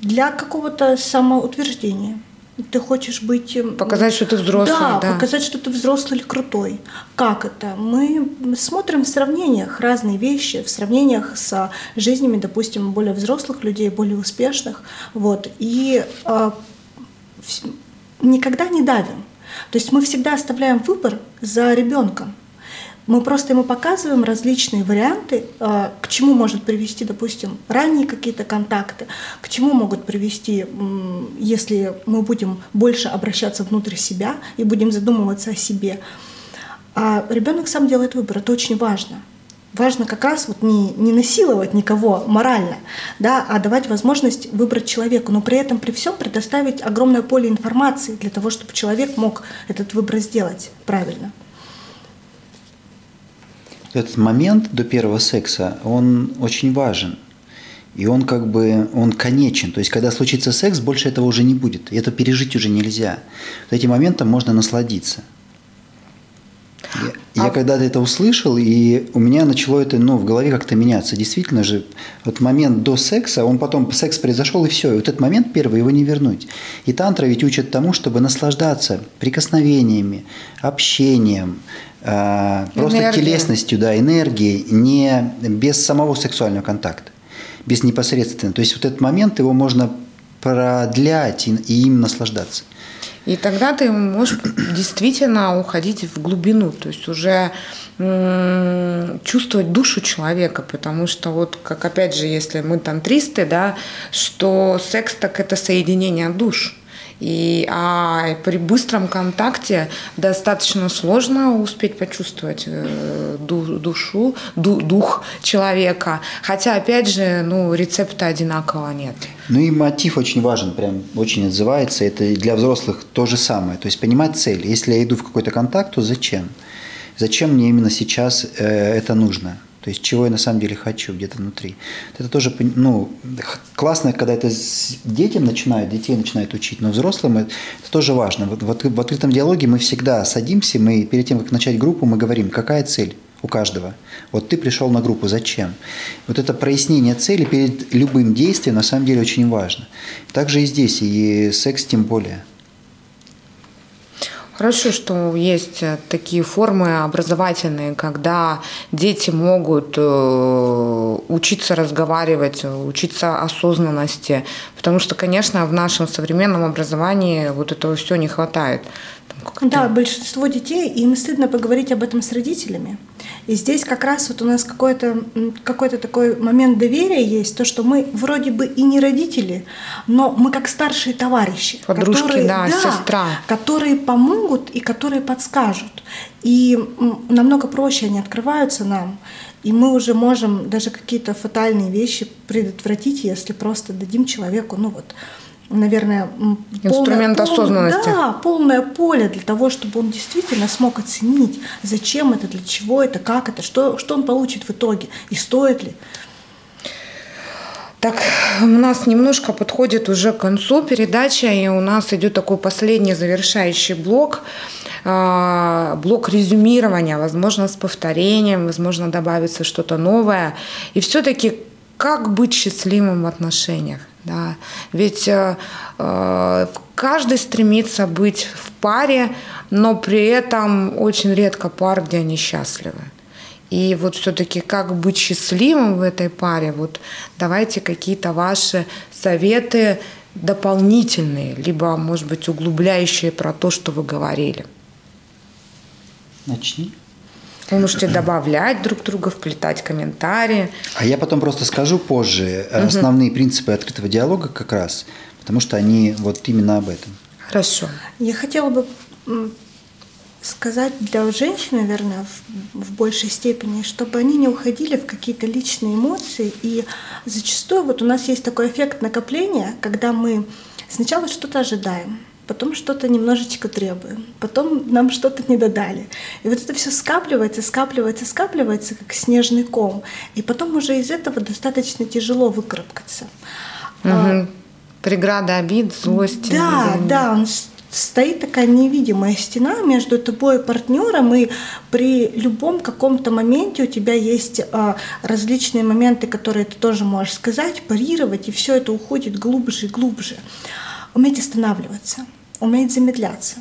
для какого-то самоутверждения. Ты хочешь быть... Эм, показать, что ты взрослый. Да, да, показать, что ты взрослый или крутой. Как это? Мы смотрим в сравнениях разные вещи, в сравнениях с жизнями, допустим, более взрослых людей, более успешных. Вот. И э, никогда не давим. То есть мы всегда оставляем выбор за ребенком. Мы просто ему показываем различные варианты, а, к чему может привести, допустим, ранние какие-то контакты, к чему могут привести, если мы будем больше обращаться внутрь себя и будем задумываться о себе. А ребенок сам делает выбор, это очень важно. Важно как раз вот не, не насиловать никого морально, да, а давать возможность выбрать человеку, но при этом при всем предоставить огромное поле информации для того, чтобы человек мог этот выбор сделать правильно. Этот момент до первого секса, он очень важен. И он как бы, он конечен. То есть, когда случится секс, больше этого уже не будет. И это пережить уже нельзя. Вот этим моментом можно насладиться. Я, а... я когда-то это услышал, и у меня начало это ну, в голове как-то меняться. Действительно же, вот момент до секса, он потом, секс произошел, и все. И вот этот момент первый, его не вернуть. И тантра ведь учит тому, чтобы наслаждаться прикосновениями, общением, э, просто телесностью, да, энергией, не без самого сексуального контакта, без непосредственно. То есть вот этот момент, его можно продлять и, и им наслаждаться. И тогда ты можешь действительно уходить в глубину, то есть уже чувствовать душу человека, потому что вот, как опять же, если мы тантристы, да, что секс так это соединение душ. И, а при быстром контакте достаточно сложно успеть почувствовать э, душу, дух человека. Хотя, опять же, ну, рецепта одинакового нет. Ну и мотив очень важен, прям очень отзывается. Это для взрослых то же самое. То есть понимать цель. Если я иду в какой-то контакт, то зачем? Зачем мне именно сейчас э, это нужно? То есть, чего я на самом деле хочу где-то внутри. Это тоже ну, классно, когда это детям начинают, детей начинают учить, но взрослым это тоже важно. Вот, в открытом диалоге мы всегда садимся, мы перед тем, как начать группу, мы говорим, какая цель у каждого. Вот ты пришел на группу, зачем? Вот это прояснение цели перед любым действием на самом деле очень важно. Также и здесь, и секс тем более – Хорошо, что есть э, такие формы образовательные, когда дети могут э, учиться разговаривать, учиться осознанности, потому что, конечно, в нашем современном образовании вот этого все не хватает. Да, большинство детей, им стыдно поговорить об этом с родителями. И здесь как раз вот у нас какой-то какой такой момент доверия есть, то, что мы вроде бы и не родители, но мы как старшие товарищи. Подружки, которые, да, да, сестра. Которые помогут и которые подскажут. И намного проще они открываются нам. И мы уже можем даже какие-то фатальные вещи предотвратить, если просто дадим человеку, ну вот, наверное, инструмент полное, осознанности. Да, полное поле для того, чтобы он действительно смог оценить, зачем это, для чего это, как это, что, что он получит в итоге и стоит ли. Так, у нас немножко подходит уже к концу передача, и у нас идет такой последний завершающий блок, а, блок резюмирования, возможно, с повторением, возможно, добавится что-то новое. И все-таки как быть счастливым в отношениях? Да? Ведь э, э, каждый стремится быть в паре, но при этом очень редко пар, где они счастливы. И вот все-таки как быть счастливым в этой паре, вот давайте какие-то ваши советы дополнительные, либо, может быть, углубляющие про то, что вы говорили. Начни. Вы можете добавлять друг друга, вплетать комментарии. А я потом просто скажу позже угу. основные принципы открытого диалога как раз, потому что они вот именно об этом. Хорошо. Я хотела бы сказать для женщин, наверное, в, в большей степени, чтобы они не уходили в какие-то личные эмоции. И зачастую вот у нас есть такой эффект накопления, когда мы сначала что-то ожидаем, потом что-то немножечко требуем, потом нам что-то не додали. И вот это все скапливается, скапливается, скапливается, как снежный ком. И потом уже из этого достаточно тяжело выкарабкаться. Угу. Преграда обид, злости. Да, да, он стоит такая невидимая стена между тобой и партнером, и при любом каком-то моменте у тебя есть а, различные моменты, которые ты тоже можешь сказать, парировать, и все это уходит глубже и глубже. Уметь останавливаться – уметь замедляться,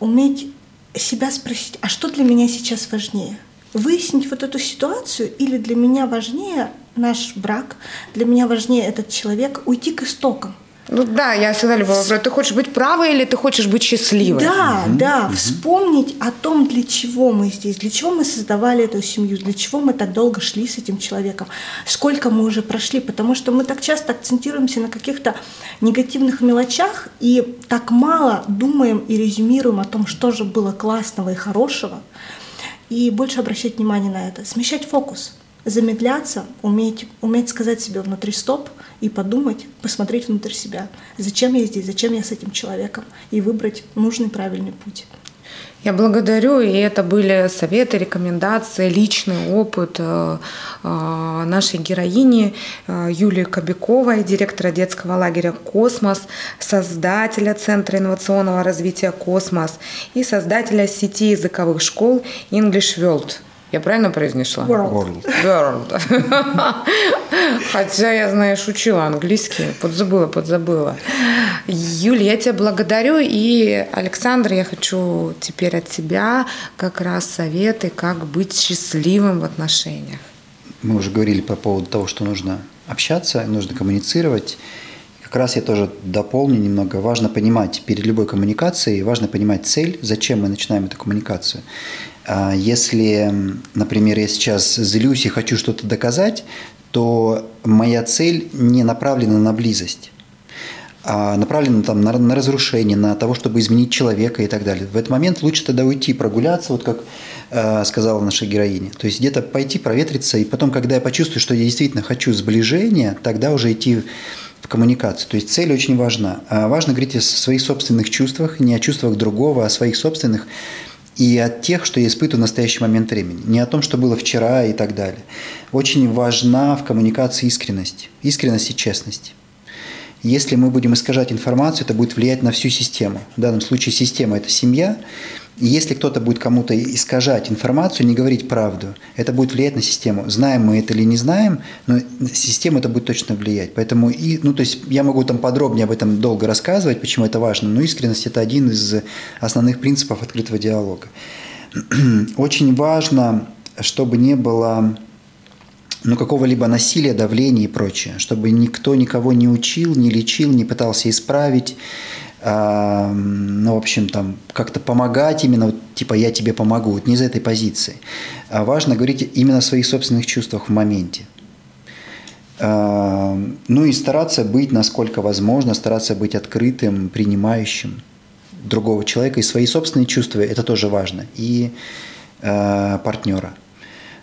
уметь себя спросить, а что для меня сейчас важнее? Выяснить вот эту ситуацию или для меня важнее наш брак, для меня важнее этот человек, уйти к истокам. Ну да, я всегда любила вопрос. Ты хочешь быть правой или ты хочешь быть счастливой? Да, угу. да. Вспомнить о том, для чего мы здесь, для чего мы создавали эту семью, для чего мы так долго шли с этим человеком, сколько мы уже прошли, потому что мы так часто акцентируемся на каких-то негативных мелочах и так мало думаем и резюмируем о том, что же было классного и хорошего, и больше обращать внимание на это, смещать фокус – замедляться, уметь, уметь сказать себе внутри стоп и подумать, посмотреть внутрь себя. Зачем я здесь, зачем я с этим человеком, и выбрать нужный правильный путь. Я благодарю, и это были советы, рекомендации, личный опыт э, э, нашей героини э, Юлии Кобяковой, директора детского лагеря «Космос», создателя Центра инновационного развития «Космос» и создателя сети языковых школ English World. Я правильно произнесла? World. World. Хотя я, знаешь, учила английский, подзабыла, подзабыла. Юля, я тебя благодарю. И, Александр, я хочу теперь от тебя как раз советы, как быть счастливым в отношениях. Мы уже говорили по поводу того, что нужно общаться, нужно коммуницировать. Как раз я тоже дополню немного. Важно понимать перед любой коммуникацией, важно понимать цель, зачем мы начинаем эту коммуникацию. А если, например, я сейчас злюсь и хочу что-то доказать, то моя цель не направлена на близость а направлена там на, на разрушение, на того, чтобы изменить человека и так далее. В этот момент лучше тогда уйти, прогуляться, вот как э, сказала наша героиня. То есть где-то пойти проветриться, и потом, когда я почувствую, что я действительно хочу сближения, тогда уже идти в коммуникацию. То есть цель очень важна. А важно говорить о своих собственных чувствах, не о чувствах другого, а о своих собственных и от тех, что я испытываю в настоящий момент времени. Не о том, что было вчера и так далее. Очень важна в коммуникации искренность. Искренность и честность. Если мы будем искажать информацию, это будет влиять на всю систему. В данном случае система – это семья. И если кто-то будет кому-то искажать информацию, не говорить правду, это будет влиять на систему. Знаем мы это или не знаем, но система это будет точно влиять. Поэтому, и, ну, то есть я могу там подробнее об этом долго рассказывать, почему это важно, но искренность – это один из основных принципов открытого диалога. Очень важно, чтобы не было ну, какого-либо насилия, давления и прочее, чтобы никто никого не учил, не лечил, не пытался исправить, ну, в общем, там, как-то помогать именно, вот, типа, я тебе помогу, вот не из этой позиции. А важно говорить именно о своих собственных чувствах в моменте. Ну и стараться быть, насколько возможно, стараться быть открытым, принимающим другого человека и свои собственные чувства, это тоже важно, и э, партнера –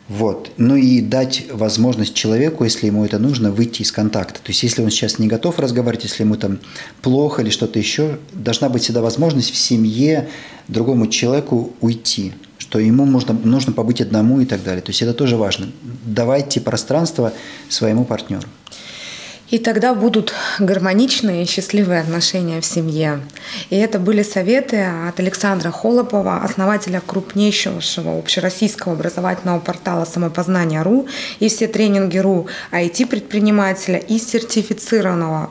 вот. Ну и дать возможность человеку, если ему это нужно, выйти из контакта. То есть если он сейчас не готов разговаривать, если ему там плохо или что-то еще, должна быть всегда возможность в семье другому человеку уйти, что ему нужно, нужно побыть одному и так далее. То есть это тоже важно. Давайте пространство своему партнеру. И тогда будут гармоничные и счастливые отношения в семье. И это были советы от Александра Холопова, основателя крупнейшего общероссийского образовательного портала «Самопознание.ру» и все тренинги .ру IT-предпринимателя и сертифицированного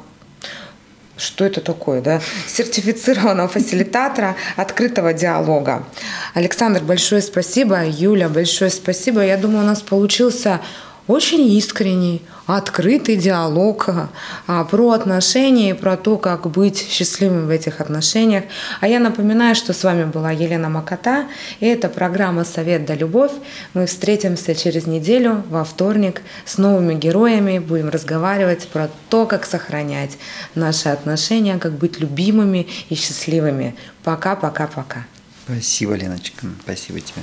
что это такое, да, сертифицированного фасилитатора открытого диалога. Александр, большое спасибо. Юля, большое спасибо. Я думаю, у нас получился очень искренний, открытый диалог а, про отношения и про то, как быть счастливым в этих отношениях. А я напоминаю, что с вами была Елена Макота, и это программа «Совет да любовь». Мы встретимся через неделю, во вторник, с новыми героями, будем разговаривать про то, как сохранять наши отношения, как быть любимыми и счастливыми. Пока-пока-пока. Спасибо, Леночка. Спасибо тебе.